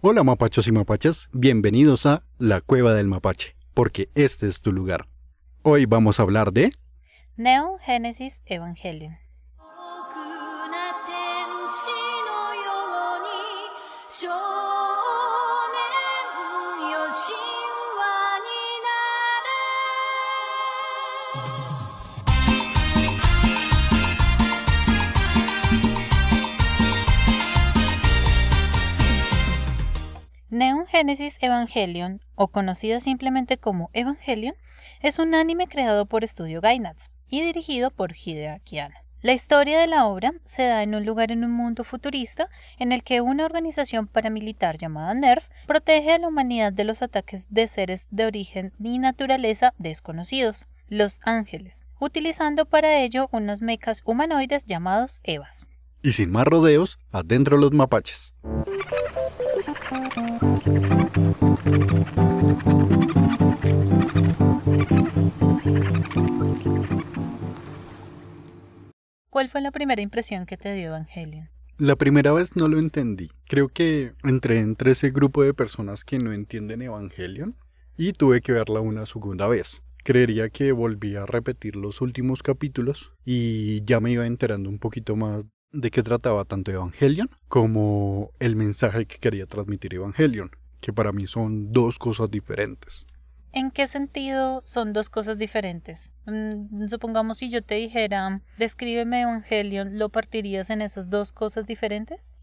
Hola mapachos y mapachas, bienvenidos a La Cueva del Mapache, porque este es tu lugar. Hoy vamos a hablar de... Neon Genesis Evangelion. Genesis Evangelion, o conocida simplemente como Evangelion, es un anime creado por Studio Gainax y dirigido por Hideaki Anno. La historia de la obra se da en un lugar en un mundo futurista en el que una organización paramilitar llamada NERF protege a la humanidad de los ataques de seres de origen y naturaleza desconocidos, los ángeles, utilizando para ello unos mechas humanoides llamados Evas. Y sin más rodeos, adentro los mapaches. ¿Cuál fue la primera impresión que te dio Evangelion? La primera vez no lo entendí. Creo que entré entre ese grupo de personas que no entienden Evangelion y tuve que verla una segunda vez. Creería que volví a repetir los últimos capítulos y ya me iba enterando un poquito más de qué trataba tanto Evangelion como el mensaje que quería transmitir Evangelion, que para mí son dos cosas diferentes. ¿En qué sentido son dos cosas diferentes? Mm, supongamos si yo te dijera, descríbeme Evangelion, ¿lo partirías en esas dos cosas diferentes?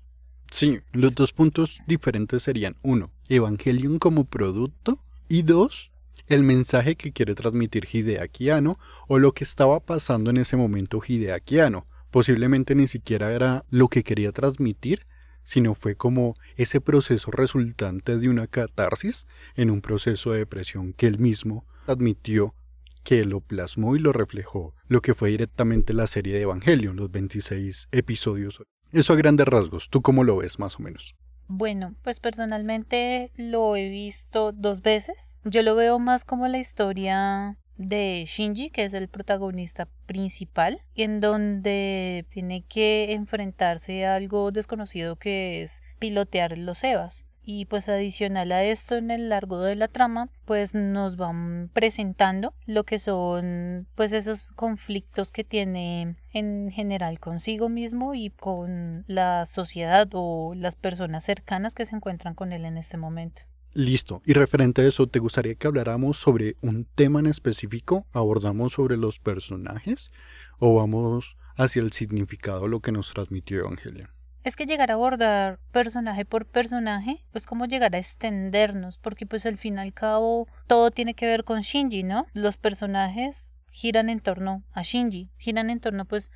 Sí, los dos puntos diferentes serían uno, Evangelion como producto y dos, el mensaje que quiere transmitir Hideaki Anno o lo que estaba pasando en ese momento Hideaki Anno. Posiblemente ni siquiera era lo que quería transmitir, sino fue como ese proceso resultante de una catarsis en un proceso de depresión que él mismo admitió que lo plasmó y lo reflejó, lo que fue directamente la serie de Evangelion, los 26 episodios. Eso a grandes rasgos, ¿tú cómo lo ves más o menos? Bueno, pues personalmente lo he visto dos veces. Yo lo veo más como la historia de Shinji, que es el protagonista principal, en donde tiene que enfrentarse a algo desconocido que es pilotear los Evas. Y pues adicional a esto en el largo de la trama, pues nos van presentando lo que son pues esos conflictos que tiene en general consigo mismo y con la sociedad o las personas cercanas que se encuentran con él en este momento. Listo. Y referente a eso, ¿te gustaría que habláramos sobre un tema en específico? ¿Abordamos sobre los personajes? ¿O vamos hacia el significado, lo que nos transmitió Evangelion? Es que llegar a abordar personaje por personaje es como llegar a extendernos, porque pues al fin y al cabo todo tiene que ver con Shinji, ¿no? Los personajes giran en torno a Shinji, giran en torno pues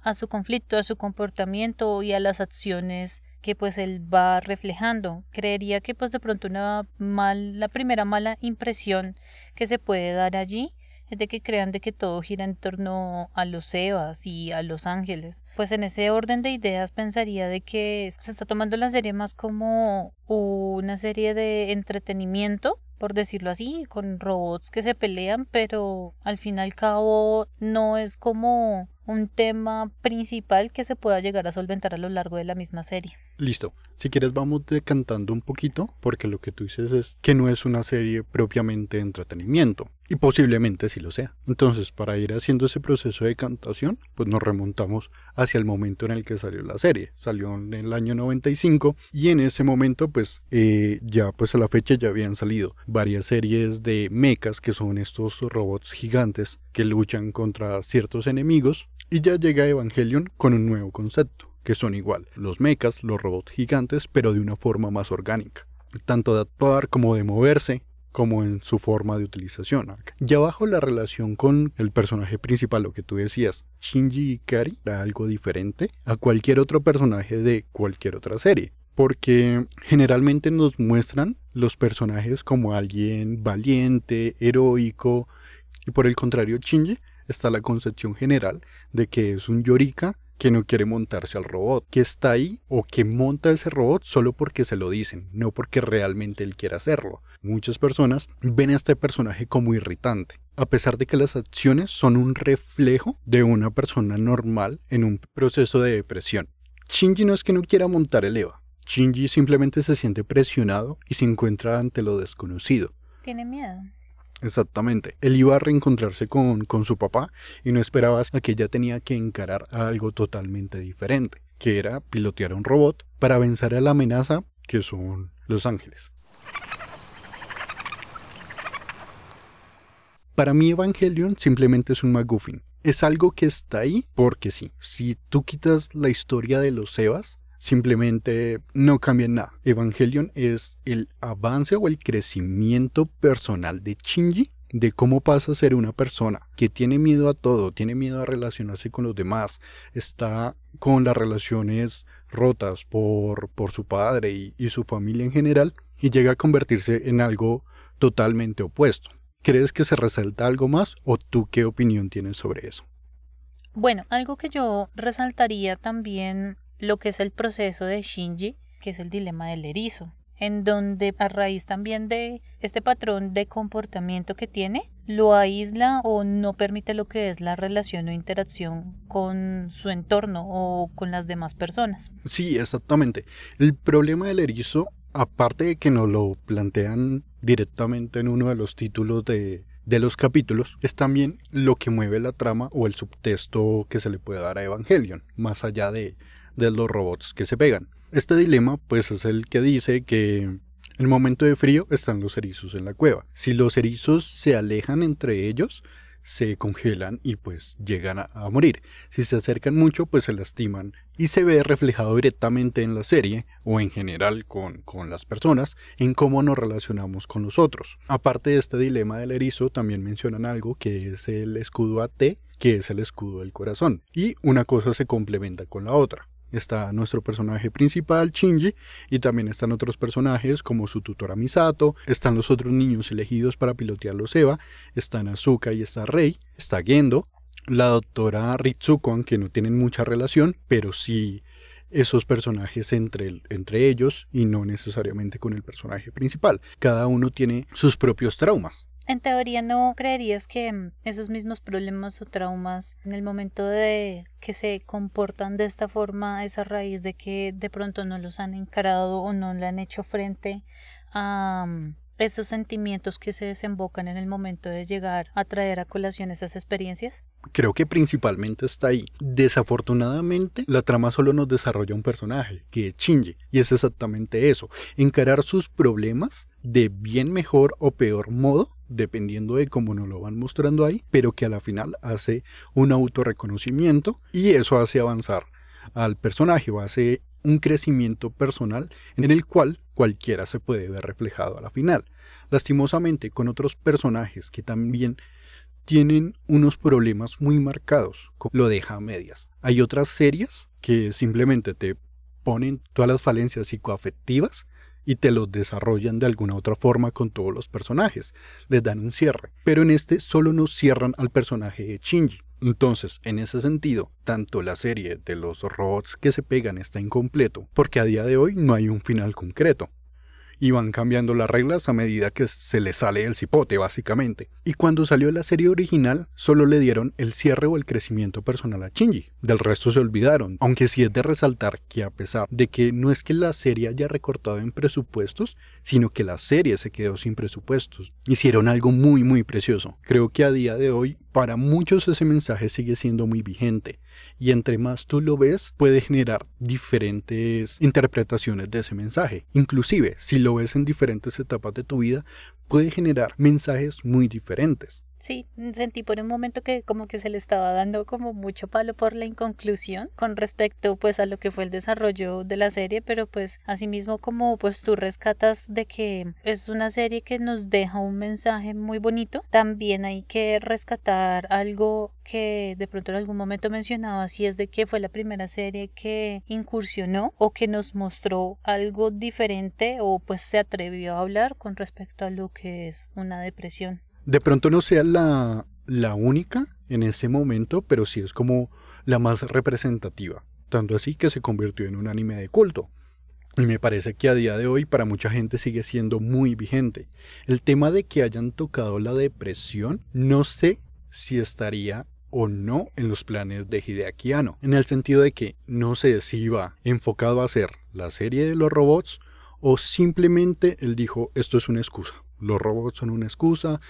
a su conflicto, a su comportamiento y a las acciones que pues él va reflejando. Creería que pues de pronto una mal, la primera mala impresión que se puede dar allí es de que crean de que todo gira en torno a los Evas y a los ángeles. Pues en ese orden de ideas pensaría de que se está tomando la serie más como una serie de entretenimiento por decirlo así, con robots que se pelean, pero al fin y al cabo no es como un tema principal que se pueda llegar a solventar a lo largo de la misma serie. Listo. Si quieres vamos decantando un poquito, porque lo que tú dices es que no es una serie propiamente de entretenimiento. Y posiblemente sí lo sea. Entonces, para ir haciendo ese proceso de decantación, pues nos remontamos hacia el momento en el que salió la serie. Salió en el año 95 y en ese momento, pues eh, ya pues a la fecha ya habían salido varias series de mechas, que son estos robots gigantes que luchan contra ciertos enemigos. Y ya llega Evangelion con un nuevo concepto, que son igual, los mechas, los robots gigantes, pero de una forma más orgánica. Tanto de actuar como de moverse, como en su forma de utilización. Ya bajo la relación con el personaje principal, lo que tú decías, Shinji Ikari era algo diferente a cualquier otro personaje de cualquier otra serie. Porque generalmente nos muestran los personajes como alguien valiente, heroico, y por el contrario, Shinji está la concepción general de que es un Yorika que no quiere montarse al robot, que está ahí o que monta ese robot solo porque se lo dicen, no porque realmente él quiera hacerlo. Muchas personas ven a este personaje como irritante, a pesar de que las acciones son un reflejo de una persona normal en un proceso de depresión. Shinji no es que no quiera montar el Eva, Shinji simplemente se siente presionado y se encuentra ante lo desconocido. Tiene miedo. Exactamente. Él iba a reencontrarse con, con su papá y no esperaba a que ella tenía que encarar a algo totalmente diferente, que era pilotear un robot para vencer a la amenaza que son los ángeles. Para mí Evangelion simplemente es un MacGuffin. Es algo que está ahí porque sí. Si tú quitas la historia de los Evas, simplemente no cambia nada. Evangelion es el avance o el crecimiento personal de Shinji de cómo pasa a ser una persona que tiene miedo a todo, tiene miedo a relacionarse con los demás, está con las relaciones rotas por, por su padre y su familia en general y llega a convertirse en algo totalmente opuesto. ¿Crees que se resalta algo más o tú qué opinión tienes sobre eso? Bueno, algo que yo resaltaría también lo que es el proceso de Shinji, que es el dilema del erizo, en donde a raíz también de este patrón de comportamiento que tiene, lo aísla o no permite lo que es la relación o interacción con su entorno o con las demás personas. Sí, exactamente. El problema del erizo, aparte de que nos lo plantean directamente en uno de los títulos de, de los capítulos, es también lo que mueve la trama o el subtexto que se le puede dar a Evangelion, más allá de, de los robots que se pegan. Este dilema pues es el que dice que en el momento de frío están los erizos en la cueva. Si los erizos se alejan entre ellos, se congelan y pues llegan a, morir. Si se acercan mucho, pues se lastiman y se ve reflejado directamente en la serie o en general con, con las personas en cómo nos relacionamos con los otros. Aparte de este dilema del erizo, también mencionan algo que es el escudo AT, que es el escudo del corazón. Y una cosa se complementa con la otra. Está nuestro personaje principal, Shinji, y también están otros personajes como su tutora Misato, están los otros niños elegidos para pilotear los Eva, están Asuka y está Rei, está Gendo, la doctora Ritsuko, aunque no tienen mucha relación, pero sí esos personajes entre, entre ellos y no necesariamente con el personaje principal. Cada uno tiene sus propios traumas. En teoría, ¿no creerías que mm, esos mismos problemas o traumas en el momento de que se comportan de esta forma es a raíz de que de pronto no los han encarado o no le han hecho frente a mm, esos sentimientos que se desembocan en el momento de llegar a traer a colación esas experiencias? Creo que principalmente está ahí. Desafortunadamente, la trama solo nos desarrolla un personaje, que es y es exactamente eso, encarar sus problemas de bien mejor o peor modo, dependiendo de cómo nos lo van mostrando ahí, pero que a la final hace un autorreconocimiento y eso hace avanzar al personaje o hace un crecimiento personal en el cual cualquiera se puede ver reflejado a la final. Lastimosamente, con otros personajes que también tienen unos problemas muy marcados, lo deja a medias. Hay otras series que simplemente te ponen todas las falencias psicoafectivas y te los desarrollan de alguna otra forma con todos los personajes, les dan un cierre, pero en este solo nos cierran al personaje de Shinji. Entonces, en ese sentido, tanto la serie de los robots que se pegan está incompleto, porque a día de hoy no hay un final concreto y van cambiando las reglas a medida que se le sale el cipote, básicamente. Y cuando salió la serie original, solo le dieron el cierre o el crecimiento personal a Shinji. Del resto se olvidaron. Aunque sí es de resaltar que a pesar de que no es que la serie haya recortado en presupuestos, sino que la serie se quedó sin presupuestos. Hicieron algo muy muy precioso. Creo que a día de hoy para muchos ese mensaje sigue siendo muy vigente y entre más tú lo ves puede generar diferentes interpretaciones de ese mensaje. Inclusive si lo ves en diferentes etapas de tu vida puede generar mensajes muy diferentes. Sí, sentí por un momento que como que se le estaba dando como mucho palo por la inconclusión con respecto pues a lo que fue el desarrollo de la serie, pero pues asimismo como pues tú rescatas de que es una serie que nos deja un mensaje muy bonito, también hay que rescatar algo que de pronto en algún momento mencionaba, si es de que fue la primera serie que incursionó o que nos mostró algo diferente o pues se atrevió a hablar con respecto a lo que es una depresión de pronto no sea la, la única en ese momento, pero sí es como la más representativa. Tanto así que se convirtió en un anime de culto. Y me parece que a día de hoy para mucha gente sigue siendo muy vigente. El tema de que hayan tocado la depresión, no sé si estaría o no en los planes de Hideaki Anno, en el sentido de que no sé si iba enfocado a hacer la serie de los robots o simplemente él dijo esto es una excusa, los robots son una excusa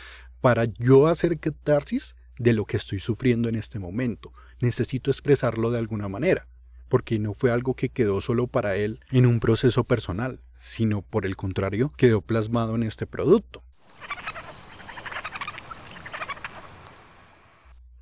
para yo hacer catarsis de lo que estoy sufriendo en este momento, necesito expresarlo de alguna manera, porque no fue algo que quedó solo para él en un proceso personal, sino por el contrario quedó plasmado en este producto.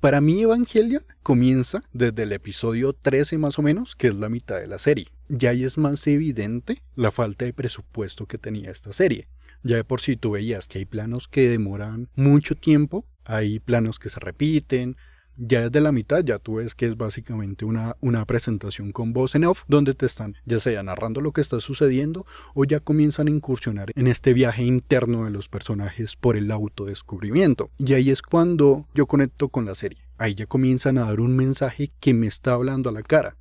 Para mí Evangelion comienza desde el episodio 13 más o menos, que es la mitad de la serie. Ya ahí es más evidente la falta de presupuesto que tenía esta serie. Ya de por sí tú veías que hay planos que demoran mucho tiempo, hay planos que se repiten, ya desde la mitad ya tú ves que es básicamente una, una presentación con voz en off donde te están ya sea narrando lo que está sucediendo o ya comienzan a incursionar en este viaje interno de los personajes por el autodescubrimiento. Y ahí es cuando yo conecto con la serie. Ahí ya comienzan a dar un mensaje que me está hablando a la cara.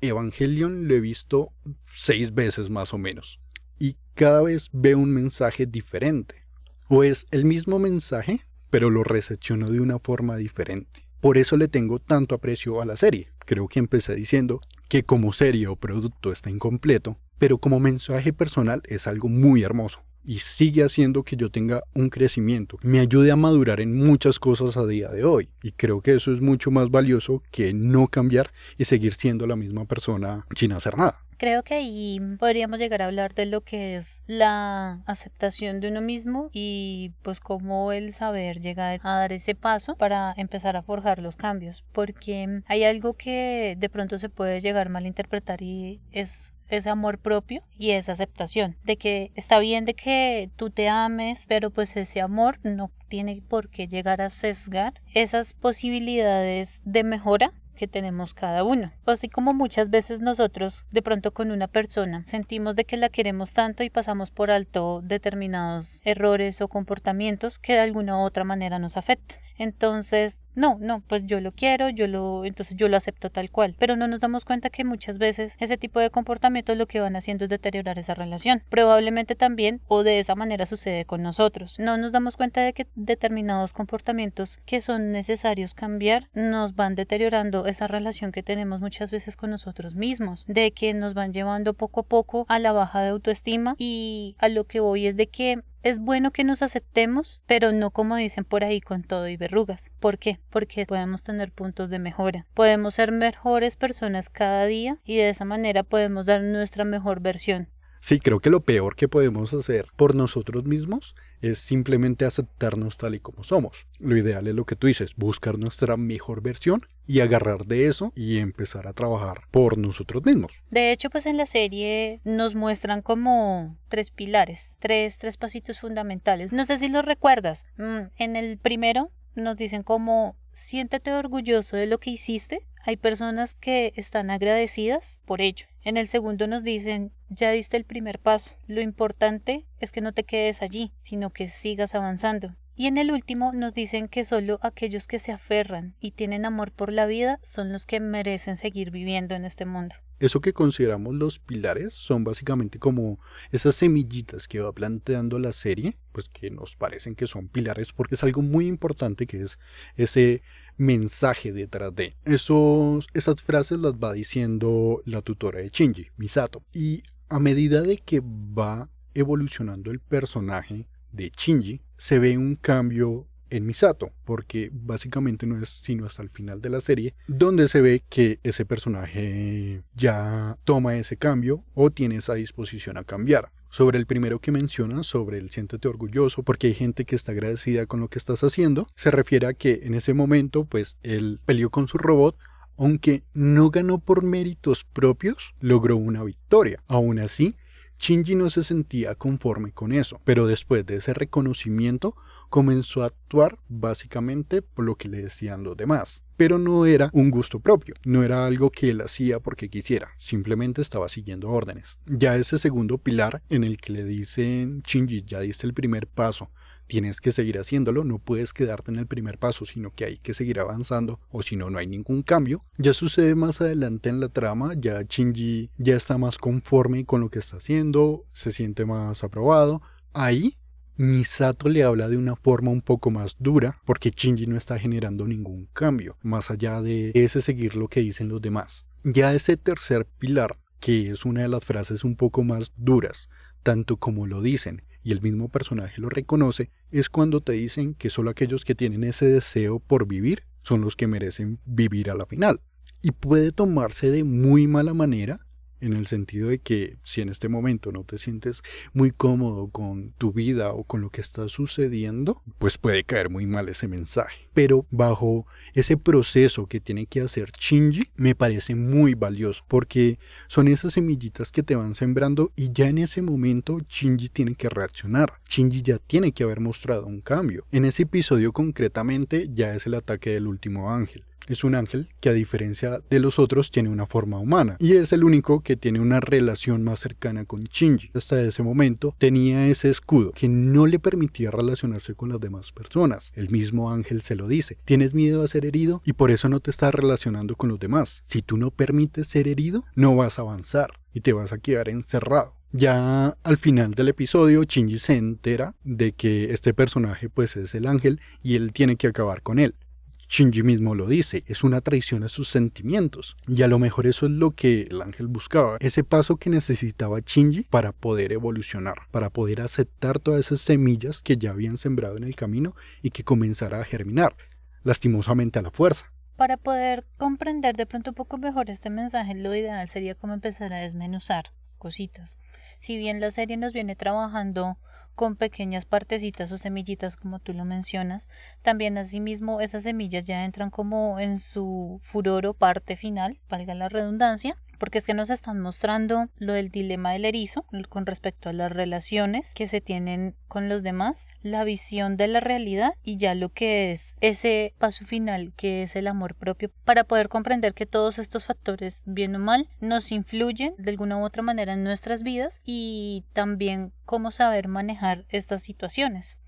Evangelion lo he visto seis veces más o menos. Y cada vez veo un mensaje diferente. O es el mismo mensaje, pero lo recepciono de una forma diferente. Por eso le tengo tanto aprecio a la serie. Creo que empecé diciendo que como serie o producto está incompleto, pero como mensaje personal es algo muy hermoso y sigue haciendo que yo tenga un crecimiento, me ayude a madurar en muchas cosas a día de hoy. Y creo que eso es mucho más valioso que no cambiar y seguir siendo la misma persona sin hacer nada. Creo que ahí podríamos llegar a hablar de lo que es la aceptación de uno mismo y pues cómo el saber llegar a dar ese paso para empezar a forjar los cambios, porque hay algo que de pronto se puede llegar a malinterpretar y es ese amor propio y esa aceptación de que está bien de que tú te ames, pero pues ese amor no tiene por qué llegar a sesgar esas posibilidades de mejora que tenemos cada uno. Así como muchas veces nosotros de pronto con una persona sentimos de que la queremos tanto y pasamos por alto determinados errores o comportamientos que de alguna u otra manera nos afectan. Entonces, no, no, pues yo lo quiero, yo lo, entonces yo lo acepto tal cual. Pero no nos damos cuenta que muchas veces ese tipo de comportamientos lo que van haciendo es deteriorar esa relación. Probablemente también, o de esa manera sucede con nosotros. No nos damos cuenta de que determinados comportamientos que son necesarios cambiar nos van deteriorando esa relación que tenemos muchas veces con nosotros mismos, de que nos van llevando poco a poco a la baja de autoestima y a lo que voy es de que es bueno que nos aceptemos, pero no como dicen por ahí con todo y verrugas. ¿Por qué? Porque podemos tener puntos de mejora. Podemos ser mejores personas cada día y de esa manera podemos dar nuestra mejor versión. Sí, creo que lo peor que podemos hacer por nosotros mismos es simplemente aceptarnos tal y como somos. Lo ideal es lo que tú dices, buscar nuestra mejor versión y agarrar de eso y empezar a trabajar por nosotros mismos. De hecho, pues en la serie nos muestran como tres pilares, tres, tres pasitos fundamentales. No sé si los recuerdas. Mm, En el primero nos dicen como siéntete orgulloso de lo que hiciste. Hay personas que están agradecidas por ello. En el segundo nos dicen ya diste el primer paso. Lo importante es que no te quedes allí, sino que sigas avanzando. Y en el último nos dicen que solo aquellos que se aferran y tienen amor por la vida son los que merecen seguir viviendo en este mundo. Eso que consideramos los pilares son básicamente como esas semillitas que va planteando la serie, pues que nos parecen que son pilares porque es algo muy importante que es ese mensaje detrás de. Esos, esas frases las va diciendo la tutora de Shinji, Misato. Y a medida de que va evolucionando el personaje de Shinji, se ve un cambio en Misato, porque básicamente no es sino hasta el final de la serie donde se ve que ese personaje ya toma ese cambio o tiene esa disposición a cambiar. Sobre el primero que mencionas, sobre el siéntete orgulloso porque hay gente que está agradecida con lo que estás haciendo, se refiere a que en ese momento pues él peleó con su robot aunque no ganó por méritos propios, logró una victoria. Aún así, Shinji no se sentía conforme con eso, pero después de ese reconocimiento comenzó a actuar básicamente por lo que le decían los demás. Pero no era un gusto propio, no era algo que él hacía porque quisiera, simplemente estaba siguiendo órdenes. Ya ese segundo pilar en el que le dicen Shinji, ya diste el primer paso, tienes que seguir haciéndolo, no puedes quedarte en el primer paso, sino que hay que seguir avanzando, o si no, no hay ningún cambio. Ya sucede más adelante en la trama, ya Shinji ya está más conforme con lo que está haciendo, se siente más aprobado. Ahí Misato le habla de una forma un poco más dura porque Shinji no está generando ningún cambio, más allá de ese seguir lo que dicen los demás. Ya ese tercer pilar, que es una de las frases un poco más duras, tanto como lo dicen y el mismo personaje lo reconoce, es cuando te dicen que solo aquellos que tienen ese deseo por vivir son los que merecen vivir a la final. Y puede tomarse de muy mala manera en el sentido de que si en este momento no te sientes muy cómodo con tu vida o con lo que está sucediendo, pues puede caer muy mal ese mensaje. Pero bajo ese proceso que tiene que hacer Shinji, me parece muy valioso, porque son esas semillitas que te van sembrando y ya en ese momento Shinji tiene que reaccionar. Shinji ya tiene que haber mostrado un cambio. En ese episodio concretamente ya es el ataque del último ángel es un ángel que a diferencia de los otros tiene una forma humana y es el único que tiene una relación más cercana con Shinji. Hasta ese momento tenía ese escudo que no le permitía relacionarse con las demás personas. El mismo ángel se lo dice, tienes miedo a ser herido y por eso no te estás relacionando con los demás. Si tú no permites ser herido, no vas a avanzar y te vas a quedar encerrado. Ya al final del episodio, Shinji se entera de que este personaje pues es el ángel y él tiene que acabar con él. Shinji mismo lo dice, es una traición a sus sentimientos. Y a lo mejor eso es lo que el ángel buscaba, ese paso que necesitaba Shinji para poder evolucionar, para poder aceptar todas esas semillas que ya habían sembrado en el camino y que comenzara a germinar, lastimosamente a la fuerza. Para poder comprender de pronto un poco mejor este mensaje, lo ideal sería como empezar a desmenuzar cositas. Si bien la serie nos viene trabajando con pequeñas partecitas o semillitas como tú lo mencionas. También asimismo esas semillas ya entran como en su furor o parte final, valga la redundancia, porque es que nos están mostrando lo del dilema del erizo con respecto a las relaciones que se tienen con los demás, la visión de la realidad y ya lo que es ese paso final que es el amor propio para poder comprender que todos estos factores, bien o mal, nos influyen de alguna u otra manera en nuestras vidas y también cómo saber manejar estas situaciones.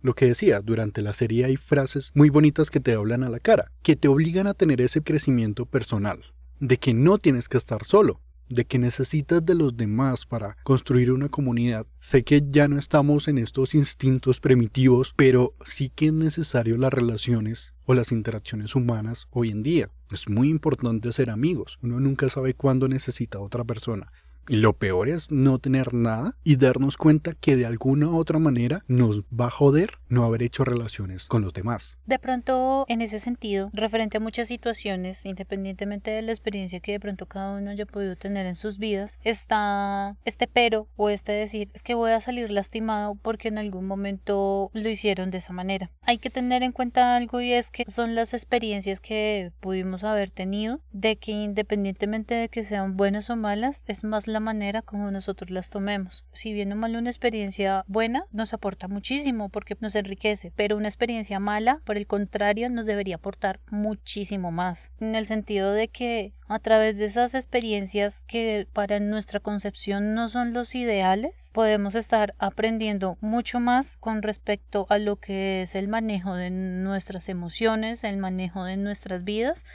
Lo que decía, durante la serie hay frases muy bonitas que te hablan a la cara, que te obligan a tener ese crecimiento personal, de que no tienes que estar solo, de que necesitas de los demás para construir una comunidad. Sé que ya no estamos en estos instintos primitivos, pero sí que es necesario las relaciones o las interacciones humanas hoy en día. Es muy importante ser amigos. Uno nunca sabe cuándo necesita a otra persona. Lo peor es no tener nada y darnos cuenta que de alguna u otra manera nos va a joder no haber hecho relaciones con los demás. De pronto, en ese sentido, referente a muchas situaciones, independientemente de la experiencia que de pronto cada uno haya podido tener en sus vidas, está este pero o este decir es que voy a salir lastimado porque en algún momento lo hicieron de esa manera. Hay que tener en cuenta algo y es que son las experiencias que pudimos haber tenido, de que independientemente de que sean buenas o malas, es más la manera como nosotros las tomemos. Si bien o mal una experiencia buena nos aporta muchísimo porque nos enriquece, pero una experiencia mala, por el contrario, nos debería aportar muchísimo más, en el sentido de que a través de esas experiencias que para nuestra concepción no son los ideales, podemos estar aprendiendo mucho más con respecto a lo que es el manejo de nuestras emociones, el manejo de nuestras vidas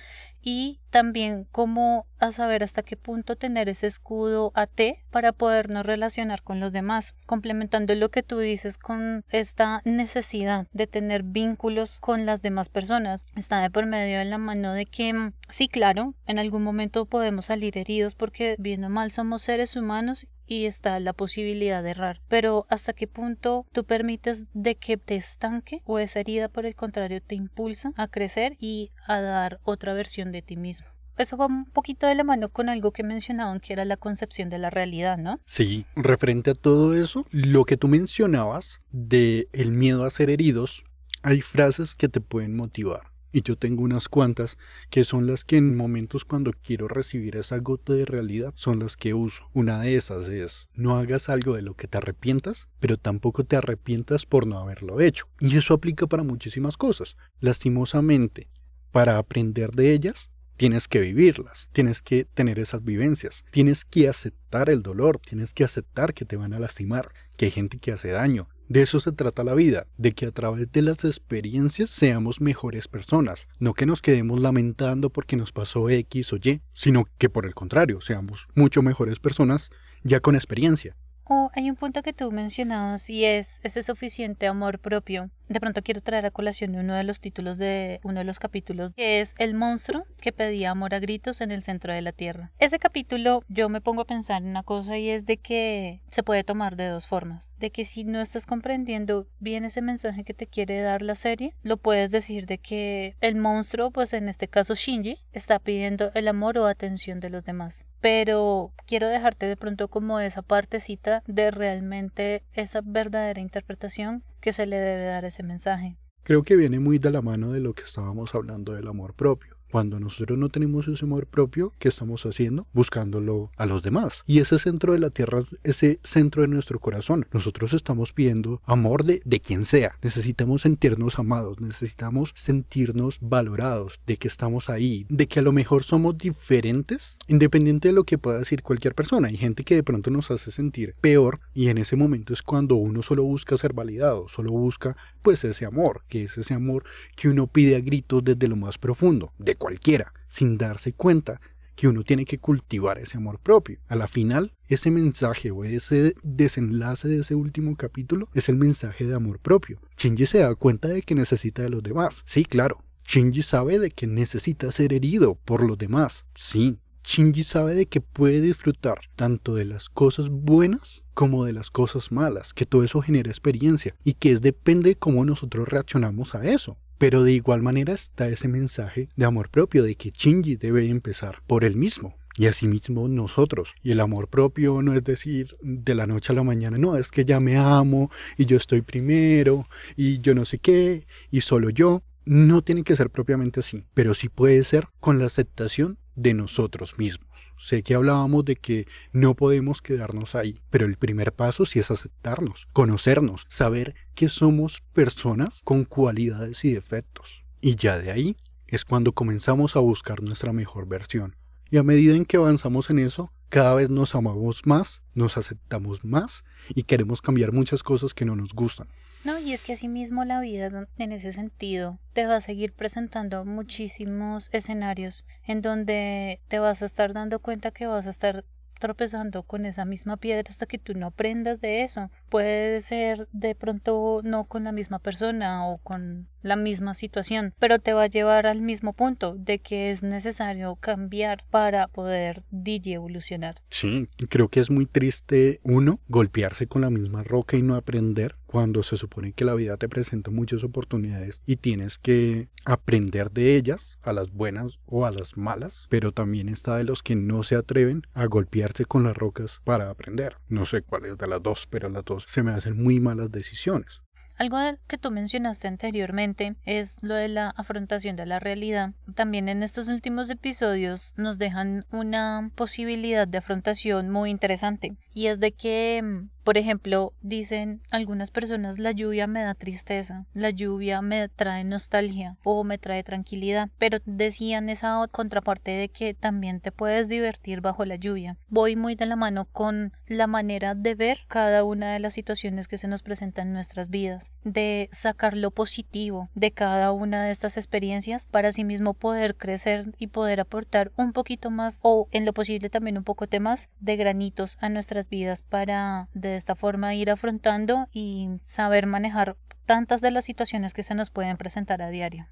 y también cómo a saber hasta qué punto tener ese escudo AT para podernos relacionar con los demás, complementando lo que tú dices con esta necesidad de tener vínculos con las demás personas. Está de por medio de la mano de que sí, claro, en algún momento podemos salir heridos porque bien o mal somos seres humanos y está la posibilidad de errar. Pero hasta qué punto tú permites de que te estanque o esa herida por el contrario te impulsa a crecer y a dar otra versión de ti mismo. Eso va un poquito de la mano con algo que mencionaban que era la concepción de la realidad, ¿no? Sí, referente a todo eso, lo que tú mencionabas de el miedo a ser heridos, hay frases que te pueden motivar y yo tengo unas cuantas que son las que en momentos cuando quiero recibir esa gota de realidad son las que uso. Una de esas es no hagas algo de lo que te arrepientas, pero tampoco te arrepientas por no haberlo hecho. Y eso aplica para muchísimas cosas. Lastimosamente, para aprender de ellas, tienes que vivirlas, tienes que tener esas vivencias, tienes que aceptar el dolor, tienes que aceptar que te van a lastimar, que hay gente que hace daño, de eso se trata la vida, de que a través de las experiencias seamos mejores personas, no que nos quedemos lamentando porque nos pasó X o Y, sino que por el contrario, seamos mucho mejores personas ya con experiencia. O hay un punto que tú mencionabas y es ese suficiente amor propio. De pronto quiero traer a colación uno de los títulos de uno de los capítulos, que es El monstruo que pedía amor a gritos en el centro de la tierra. Ese capítulo yo me pongo a pensar en una cosa y es de que se puede tomar de dos formas. De que si no estás comprendiendo bien ese mensaje que te quiere dar la serie, lo puedes decir de que el monstruo, pues en este caso Shinji, está pidiendo el amor o atención de los demás. Pero quiero dejarte de pronto como esa partecita de realmente esa verdadera interpretación que se le debe dar a ese mensaje. Creo que viene muy de la mano de lo que estábamos hablando del amor propio. Cuando nosotros no tenemos ese amor propio, ¿qué estamos haciendo? Buscándolo a los demás. Y ese centro de la tierra, ese centro de nuestro corazón, nosotros estamos pidiendo amor de, de quien sea. Necesitamos sentirnos amados, necesitamos sentirnos valorados, de que estamos ahí, de que a lo mejor somos diferentes, independiente de lo que pueda decir cualquier persona. Hay gente que de pronto nos hace sentir peor y en ese momento es cuando uno solo busca ser validado, solo busca pues ese amor, que es ese amor que uno pide a gritos desde lo más profundo, de cualquiera, sin darse cuenta que uno tiene que cultivar ese amor propio. A la final, ese mensaje o ese desenlace de ese último capítulo es el mensaje de amor propio. Shinji se da cuenta de que necesita de los demás. Sí, claro. Shinji sabe de que necesita ser herido por los demás. Sí. Shinji sabe de que puede disfrutar tanto de las cosas buenas como de las cosas malas, que todo eso genera experiencia y que es depende de cómo nosotros reaccionamos a eso. Pero de igual manera está ese mensaje de amor propio, de que Shinji debe empezar por él mismo. Y asimismo nosotros. Y el amor propio no es decir de la noche a la mañana, no, es que ya me amo y yo estoy primero y yo no sé qué y solo yo. No tiene que ser propiamente así, pero sí puede ser con la aceptación de nosotros mismos. Sé que hablábamos de que no podemos quedarnos ahí, pero el primer paso sí es aceptarnos, conocernos, saber que somos personas con cualidades y defectos. Y ya de ahí es cuando comenzamos a buscar nuestra mejor versión. Y a medida en que avanzamos en eso, cada vez nos amamos más, nos aceptamos más y queremos cambiar muchas cosas que no nos gustan. No, y es que asimismo la vida en ese sentido te va a seguir presentando muchísimos escenarios en donde te vas a estar dando cuenta que vas a estar tropezando con esa misma piedra hasta que tú no aprendas de eso. Puede ser de pronto no con la misma persona o con la misma situación, pero te va a llevar al mismo punto de que es necesario cambiar para poder DJ evolucionar. Sí, creo que es muy triste uno golpearse con la misma roca y no aprender cuando se supone que la vida te presenta muchas oportunidades y tienes que aprender de ellas, a las buenas o a las malas, pero también está de los que no se atreven a golpearse con las rocas para aprender. No sé cuál es de las dos, pero las dos se me hacen muy malas decisiones. Algo que tú mencionaste anteriormente es lo de la afrontación de la realidad. También en estos últimos episodios nos dejan una posibilidad de afrontación muy interesante y es de que por ejemplo, dicen algunas personas la lluvia me da tristeza, la lluvia me trae nostalgia o me trae tranquilidad, pero decían esa contraparte de que también te puedes divertir bajo la lluvia. Voy muy de la mano con la manera de ver cada una de las situaciones que se nos presentan en nuestras vidas, de sacar lo positivo de cada una de estas experiencias para sí mismo poder crecer y poder aportar un poquito más o en lo posible también un poco más de granitos a nuestras vidas para de esta forma ir afrontando y saber manejar tantas de las situaciones que se nos pueden presentar a diario.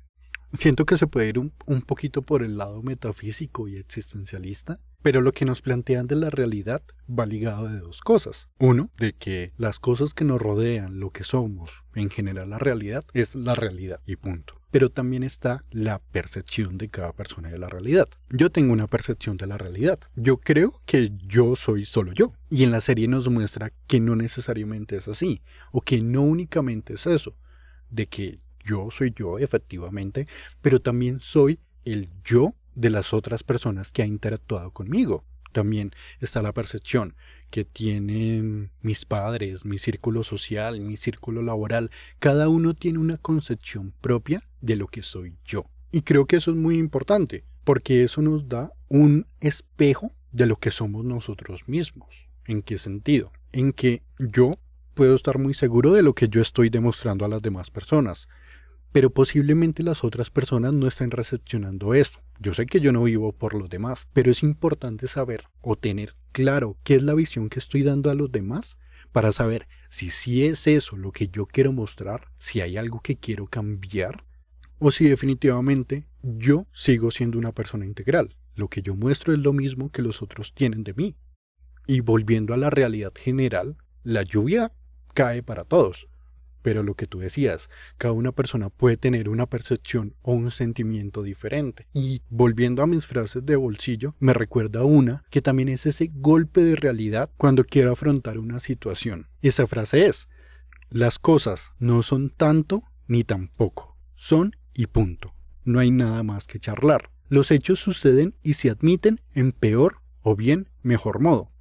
Siento que se puede ir un, poquito por el lado metafísico y existencialista, pero lo que nos plantean de la realidad va ligado de dos cosas. Uno, de que las cosas que nos rodean, lo que somos, en general la realidad, es la realidad y punto. Pero también está la percepción de cada persona de la realidad. Yo tengo una percepción de la realidad. Yo creo que yo soy solo yo. Y en la serie nos muestra que no necesariamente es así, o que no únicamente es eso, de que yo soy yo efectivamente, pero también soy el yo de las otras personas que ha interactuado conmigo. También está la percepción que tienen mis padres, mi círculo social, mi círculo laboral. Cada uno tiene una concepción propia de lo que soy yo. Y creo que eso es muy importante, porque eso nos da un espejo de lo que somos nosotros mismos. ¿En qué sentido? En que yo puedo estar muy seguro de lo que yo estoy demostrando a las demás personas, pero posiblemente las otras personas no estén recepcionando esto. Yo sé que yo no vivo por los demás, pero es importante saber o tener claro qué es la visión que estoy dando a los demás para saber si sí es eso lo que yo quiero mostrar, si hay algo que quiero cambiar, o si definitivamente yo sigo siendo una persona integral. Lo que yo muestro es lo mismo que los otros tienen de mí. Y volviendo a la realidad general, la lluvia cae para todos. Pero lo que tú decías, cada una persona puede tener una percepción o un sentimiento diferente. Y volviendo a mis frases de bolsillo, me recuerda una que también es ese golpe de realidad cuando quiero afrontar una situación. Y esa frase es, las cosas no son tanto ni tampoco, son y punto. No hay nada más que charlar. Los hechos suceden y se admiten en peor o bien mejor modo.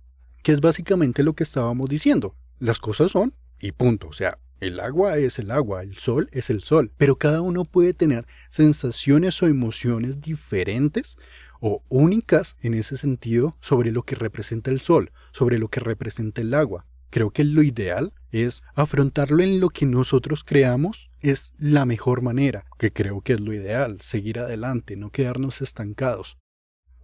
Que es básicamente lo que estábamos diciendo. Las cosas son y punto. O sea, el agua es el agua, el sol es el sol, pero cada uno puede tener sensaciones o emociones diferentes o únicas en ese sentido sobre lo que representa el sol, sobre lo que representa el agua. Creo que lo ideal es afrontarlo en lo que nosotros creamos es la mejor manera, que creo que es lo ideal, seguir adelante, no quedarnos estancados.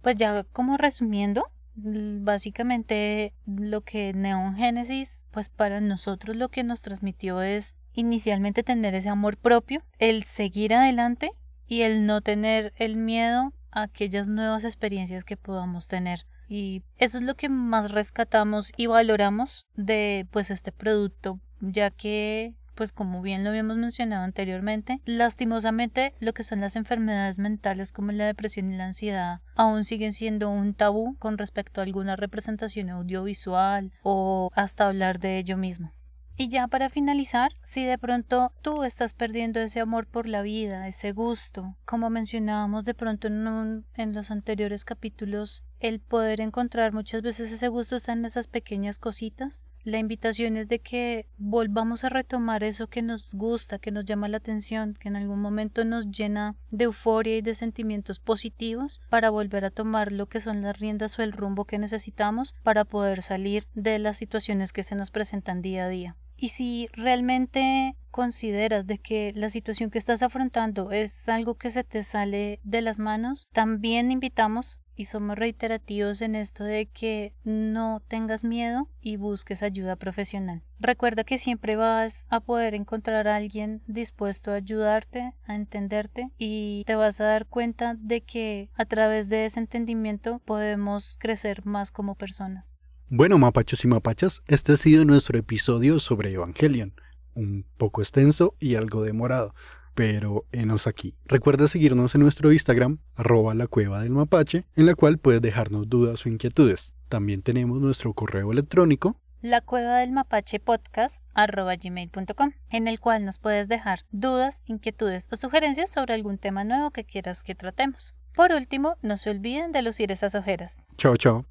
Pues ya como resumiendo, básicamente lo que Neon Genesis, pues para nosotros lo que nos transmitió es inicialmente tener ese amor propio, el seguir adelante y el no tener el miedo a aquellas nuevas experiencias que podamos tener. Y eso es lo que más rescatamos y valoramos de pues este producto, ya que pues como bien lo habíamos mencionado anteriormente, lastimosamente lo que son las enfermedades mentales como la depresión y la ansiedad aún siguen siendo un tabú con respecto a alguna representación audiovisual o hasta hablar de ello mismo. Y ya para finalizar, si de pronto tú estás perdiendo ese amor por la vida, ese gusto, como mencionábamos de pronto en, en, los anteriores capítulos, el poder encontrar muchas veces ese gusto está en esas pequeñas cositas. La invitación es de que volvamos a retomar eso que nos gusta, que nos llama la atención, que en algún momento nos llena de euforia y de sentimientos positivos para volver a tomar lo que son las riendas o el rumbo que necesitamos para poder salir de las situaciones que se nos presentan día a día. Y si realmente consideras de que la situación que estás afrontando es algo que se te sale de las manos, también invitamos y somos reiterativos en esto de que no tengas miedo y busques ayuda profesional. Recuerda que siempre vas a poder encontrar a alguien dispuesto a ayudarte, a entenderte y te vas a dar cuenta de que a través de ese entendimiento podemos crecer más como personas. Bueno, mapachos y mapachas, este ha sido nuestro episodio sobre Evangelion. Un poco extenso y algo demorado, pero enos aquí. Recuerda seguirnos en nuestro Instagram, arroba la cueva del mapache, en la cual puedes dejarnos dudas o inquietudes. También tenemos nuestro correo electrónico, la cueva del mapache podcast gmail.com en el cual nos puedes dejar dudas, inquietudes o sugerencias sobre algún tema nuevo que quieras que tratemos. Por último, no se olviden de lucir esas ojeras. Chao, chao.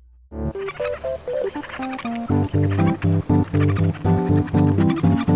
Thank you.